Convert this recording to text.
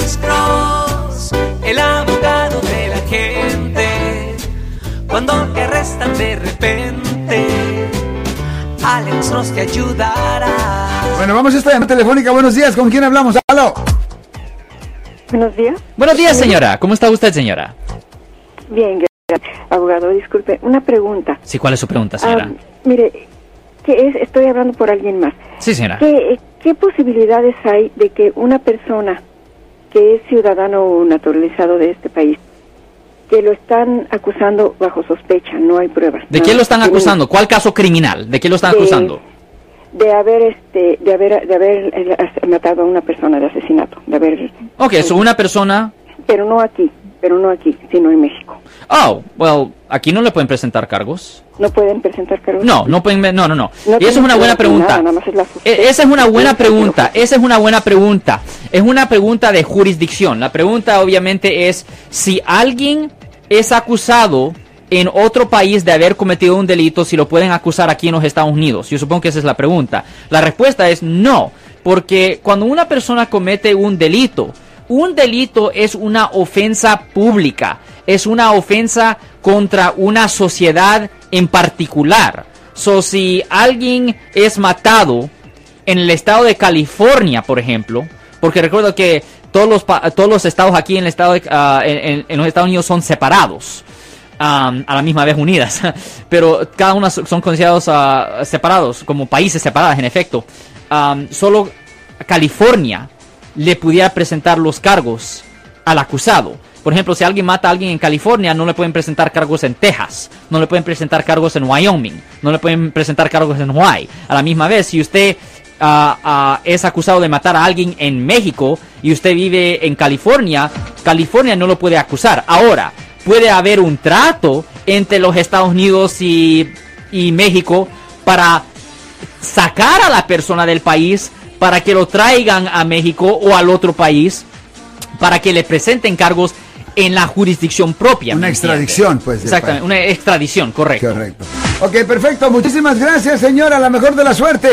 Alex Cross, el abogado de la gente. Cuando te arrestan de repente, Alex Cross te ayudará. Bueno, vamos a esta llamada telefónica. Buenos días, ¿con quién hablamos? ¡Aló! Buenos días. Buenos días, señora. ¿Cómo está usted, señora? Bien, gracias. Abogado, disculpe, una pregunta. Sí, ¿cuál es su pregunta, señora? Ah, mire, ¿qué es? Estoy hablando por alguien más. sí, señora. ¿Qué, ¿Qué posibilidades hay de que una persona que es ciudadano naturalizado de este país, que lo están acusando bajo sospecha, no hay pruebas? ¿De quién lo están acusando? ¿Cuál caso criminal? ¿De quién lo están De- acusando? De haber, este, de haber, de haber eh, matado a una persona de asesinato, de haber, Ok, eso una persona... pero no aquí, pero no aquí, sino en México. Oh, well, aquí no le pueden presentar cargos. No pueden presentar cargos. No, no pueden... No, no, no. No y eso es una buena pregunta. nada, nada. E- Esa es una buena pregunta, esa es una buena pregunta. Es una pregunta de jurisdicción. La pregunta obviamente es si alguien es acusado en otro país de haber cometido un delito, si lo pueden acusar aquí en los Estados Unidos. Yo supongo que esa es la pregunta. La respuesta es no, porque cuando una persona comete un delito, un delito es una ofensa pública, es una ofensa contra una sociedad en particular. So, si alguien es matado en el estado de California, por ejemplo, porque recuerdo que todos los, todos los estados aquí en, el estado ah, en, los Estados Unidos son separados, a la misma vez unidas, pero cada uno son considerados ah, separados, como países separados en efecto. Solo California le pudiera presentar los cargos al acusado. Por ejemplo, si alguien mata a alguien en California, no le pueden presentar cargos en Texas, no le pueden presentar cargos en Wyoming, no le pueden presentar cargos en Hawaii. A la misma vez, si usted ah, ah, es acusado de matar a alguien en México y usted vive en California, California no lo puede acusar. Ahora, puede haber un trato entre los Estados Unidos y, y México para sacar a la persona del país para que lo traigan a México o al otro país para que le presenten cargos en la jurisdicción propia. Una extradición, pues, Exactamente, una extradición, correcto. Correcto. Ok, perfecto. Muchísimas gracias, señora. La mejor de la suerte.